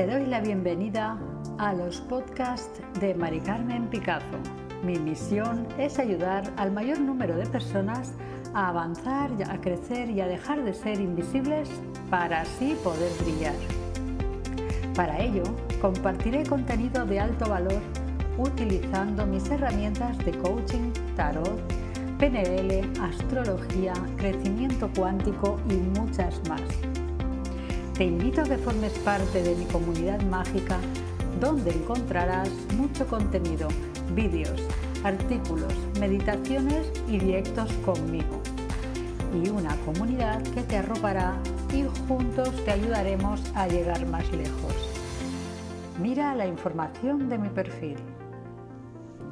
Te doy la bienvenida a los podcasts de Mari Carmen Picazo. Mi misión es ayudar al mayor número de personas a avanzar, a crecer y a dejar de ser invisibles para así poder brillar. Para ello, compartiré contenido de alto valor utilizando mis herramientas de coaching, tarot, PNL, astrología, crecimiento cuántico y muchas más. Te invito a que formes parte de mi comunidad mágica donde encontrarás mucho contenido, vídeos, artículos, meditaciones y directos conmigo. Y una comunidad que te arropará y juntos te ayudaremos a llegar más lejos. Mira la información de mi perfil.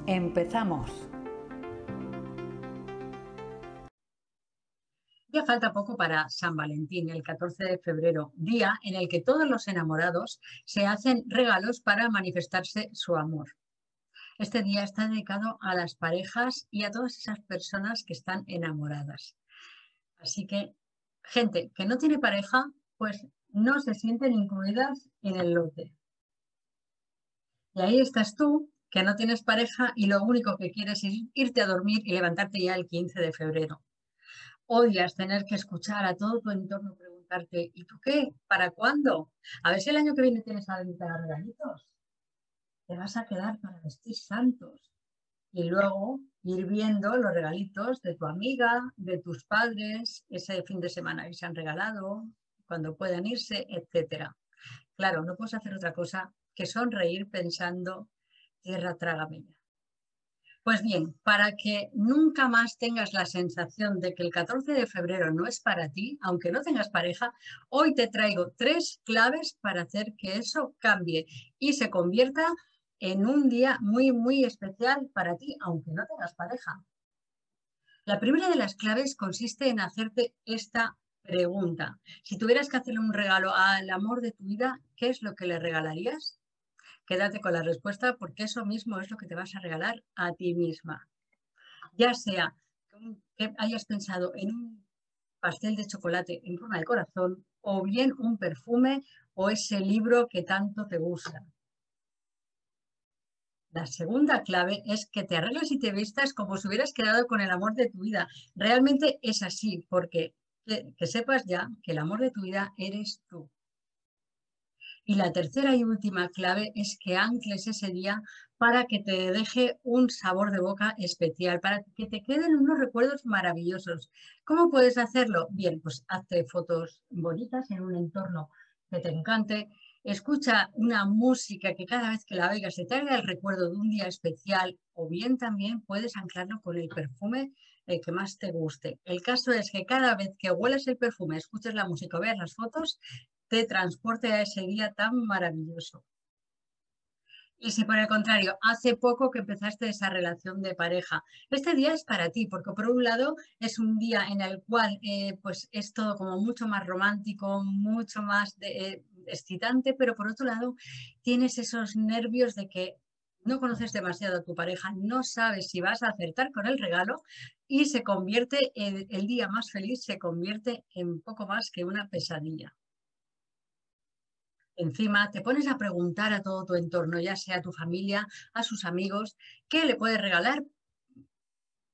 Empezamos. Ya falta poco para San Valentín, el 14 de febrero, día en el que todos los enamorados se hacen regalos para manifestarse su amor. Este día está dedicado a las parejas y a todas esas personas que están enamoradas. Así que, gente que no tiene pareja, pues no se sienten incluidas en el lote. Y ahí estás tú, que no tienes pareja y lo único que quieres es irte a dormir y levantarte ya el 15 de febrero. Odias tener que escuchar a todo tu entorno preguntarte, ¿y tú qué? ¿Para cuándo? A ver si el año que viene tienes a dar regalitos te vas a quedar para vestir santos. Y luego ir viendo los regalitos de tu amiga, de tus padres, ese fin de semana que se han regalado, cuando puedan irse, etc. Claro, no puedes hacer otra cosa que sonreír pensando, tierra trágame Pues bien, para que nunca más tengas la sensación de que el 14 de febrero no es para ti, aunque no tengas pareja, hoy te traigo tres claves para hacer que eso cambie y se convierta en un día muy, muy especial para ti, aunque no tengas pareja. La primera de las claves consiste en hacerte esta pregunta. Si tuvieras que hacerle un regalo al amor de tu vida, ¿qué es lo que le regalarías? Quédate con la respuesta porque eso mismo es lo que te vas a regalar a ti misma. Ya sea que hayas pensado en un pastel de chocolate en forma de corazón o bien un perfume o ese libro que tanto te gusta. La segunda clave es que te arregles y te vistas como si hubieras quedado con el amor de tu vida. Realmente es así, porque que, sepas ya que el amor de tu vida eres tú. Y la tercera y última clave es que ancles ese día para que te deje un sabor de boca especial, para que te queden unos recuerdos maravillosos. ¿Cómo puedes hacerlo? Bien, pues hazte fotos bonitas en un entorno que te encante, Escucha una música que cada vez que la oigas se traiga el recuerdo de un día especial o bien también puedes anclarlo con el perfume eh, que más te guste. El caso es que cada vez que hueles el perfume, escuches la música o veas las fotos, te transporte a ese día tan maravilloso. Y si por el contrario, hace poco que empezaste esa relación de pareja, este día es para ti, porque por un lado es un día en el cual eh, pues es todo como mucho más romántico, mucho más de, eh, excitante, pero por otro lado tienes esos nervios de que no conoces demasiado a tu pareja, no sabes si vas a acertar con el regalo y se convierte, en, el día más feliz se convierte en poco más que una pesadilla. Encima te pones a preguntar a todo tu entorno, ya sea a tu familia, a sus amigos, qué le puedes regalar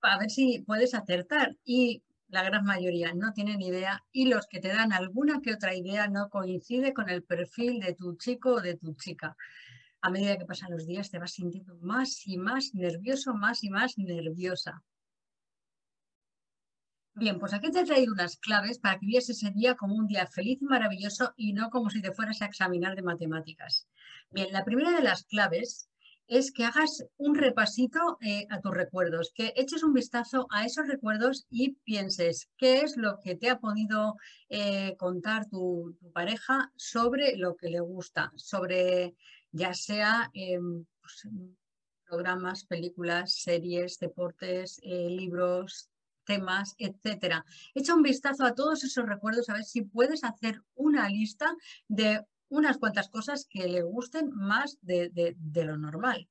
a ver si puedes acertar. Y la gran mayoría no tienen idea y los que te dan alguna que otra idea no coincide con el perfil de tu chico o de tu chica. A medida que pasan los días te vas sintiendo más y más nervioso, más y más nerviosa. Bien, pues aquí te traigo unas claves para que vieras ese día como un día feliz y maravilloso y no como si te fueras a examinar de matemáticas. Bien, la primera de las claves es que hagas un repasito eh, a tus recuerdos, que eches un vistazo a esos recuerdos y pienses qué es lo que te ha podido eh, contar tu, pareja sobre lo que le gusta, sobre ya sea em, pues, programas, películas, series, deportes, eh, libros, temas, etcétera. Echa un vistazo a todos esos recuerdos a ver si puedes hacer una lista de unas cuantas cosas que le gusten más de, lo normal.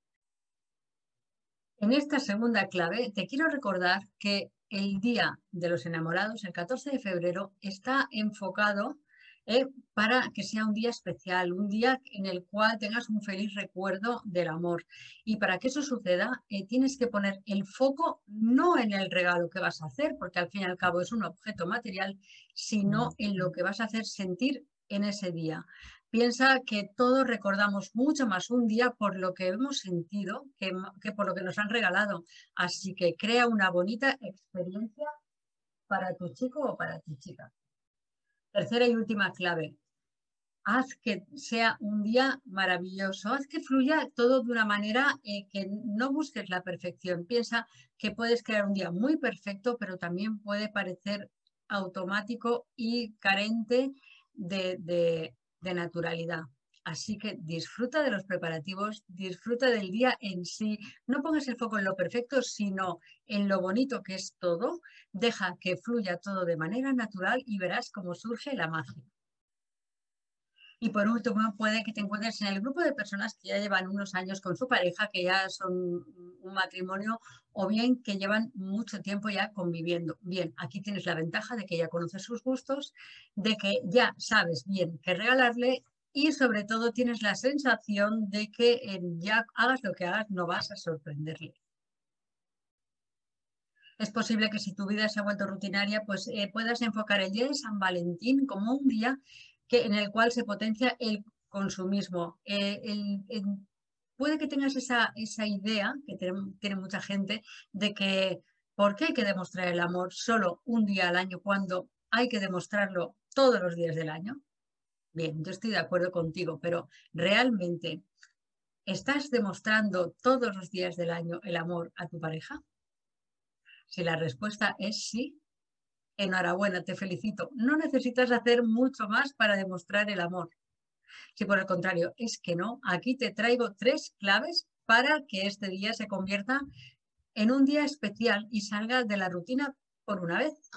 En esta segunda clave te quiero recordar que el Día de los Enamorados, el 14 de febrero, está enfocado ¿eh? para que sea un día especial, un día en el cual tengas un feliz recuerdo del amor. Y para que eso suceda, eh, tienes que poner el foco no en el regalo que vas a hacer, porque al fin y al cabo es un objeto material, sino en lo que vas a hacer sentir en ese día. Piensa que todos recordamos mucho más un día por lo que hemos sentido que, que por lo que nos han regalado. Así que crea una bonita experiencia para tu chico o para tu chica. Tercera y última clave. Haz que sea un día maravilloso, haz que fluya todo de una manera eh, que no busques la perfección. Piensa que puedes crear un día muy perfecto, pero también puede parecer automático y carente de naturalidad. Así que disfruta de los preparativos, disfruta del día en sí. No pongas el foco en lo perfecto, sino en lo bonito que es todo. Deja que fluya todo de manera natural y verás cómo surge la magia. Y por último, puede que te encuentres en el grupo de personas que ya llevan unos años con su pareja, que ya son un matrimonio, o bien que llevan mucho tiempo ya conviviendo. Bien, aquí tienes la ventaja de que ya conoces sus gustos, de que ya sabes bien qué regalarle y sobre todo tienes la sensación de que ya hagas lo que hagas no vas a sorprenderle. Es posible que si tu vida se ha vuelto rutinaria, pues eh, puedas enfocar el día de San Valentín como un día que, en el cual se potencia el consumismo. Eh, puede que tengas esa, esa idea, que tiene mucha gente, de que ¿por qué hay que demostrar el amor solo un día al año cuando hay que demostrarlo todos los días del año? Bien, yo estoy de acuerdo contigo, pero realmente, ¿estás demostrando todos los días del año el amor a tu pareja? Si la respuesta es sí, enhorabuena, te felicito. No necesitas hacer mucho más para demostrar el amor. Si por el contrario es que no, aquí te traigo tres claves para que este día se convierta en un día especial y salga de la rutina por una vez.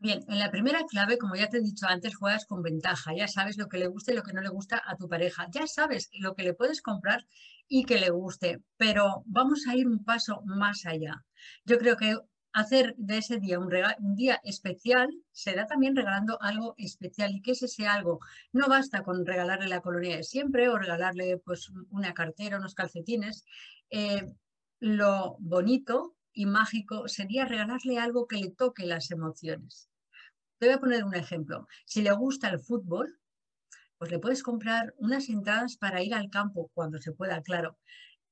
Bien, en la primera clave, como ya te he dicho antes, juegas con ventaja. Ya sabes lo que le gusta y lo que no le gusta a tu pareja. Ya sabes lo que le puedes comprar y que le guste. Pero vamos a ir un paso más allá. Yo creo que hacer de ese día un, día especial será también regalando algo especial y que ese sea algo. No basta con regalarle la colonia de siempre o regalarle pues una cartera, unos calcetines. Eh, lo bonito y mágico sería regalarle algo que le toque las emociones. Te voy a poner un ejemplo. Si le gusta el fútbol, pues le puedes comprar unas entradas para ir al campo cuando se pueda, claro.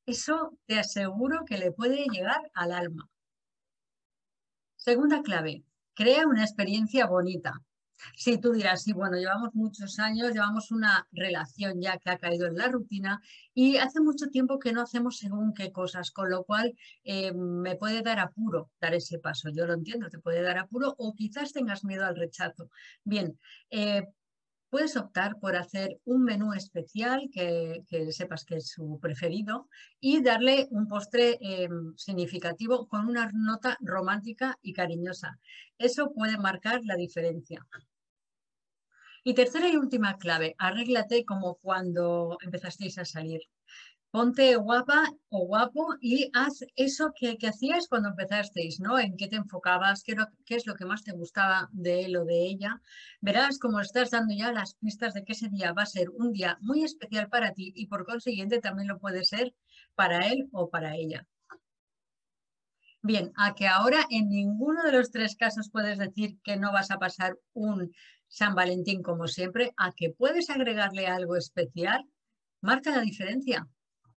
Eso te aseguro que le puede llegar al alma. Segunda clave, crea una experiencia bonita. Sí, tú dirás, sí, bueno, llevamos muchos años, llevamos una relación ya que ha caído en la rutina y hace mucho tiempo que no hacemos según qué cosas, con lo cual eh, me puede dar apuro dar ese paso. Yo lo entiendo, te puede dar apuro o quizás tengas miedo al rechazo. Bien, eh, puedes optar por hacer un menú especial que, sepas que es su preferido y darle un postre eh, significativo con una nota romántica y cariñosa. Eso puede marcar la diferencia. Y tercera y última clave, arréglate como cuando empezasteis a salir ponte guapa o guapo y haz eso que, hacías cuando empezasteis, ¿no? En qué te enfocabas, qué, qué, es lo que más te gustaba de él o de ella. Verás cómo estás dando ya las pistas de que ese día va a ser un día muy especial para ti y por consiguiente también lo puede ser para él o para ella. Bien, a que ahora en ninguno de los tres casos puedes decir que no vas a pasar un San Valentín como siempre, a que puedes agregarle algo especial, marca la diferencia.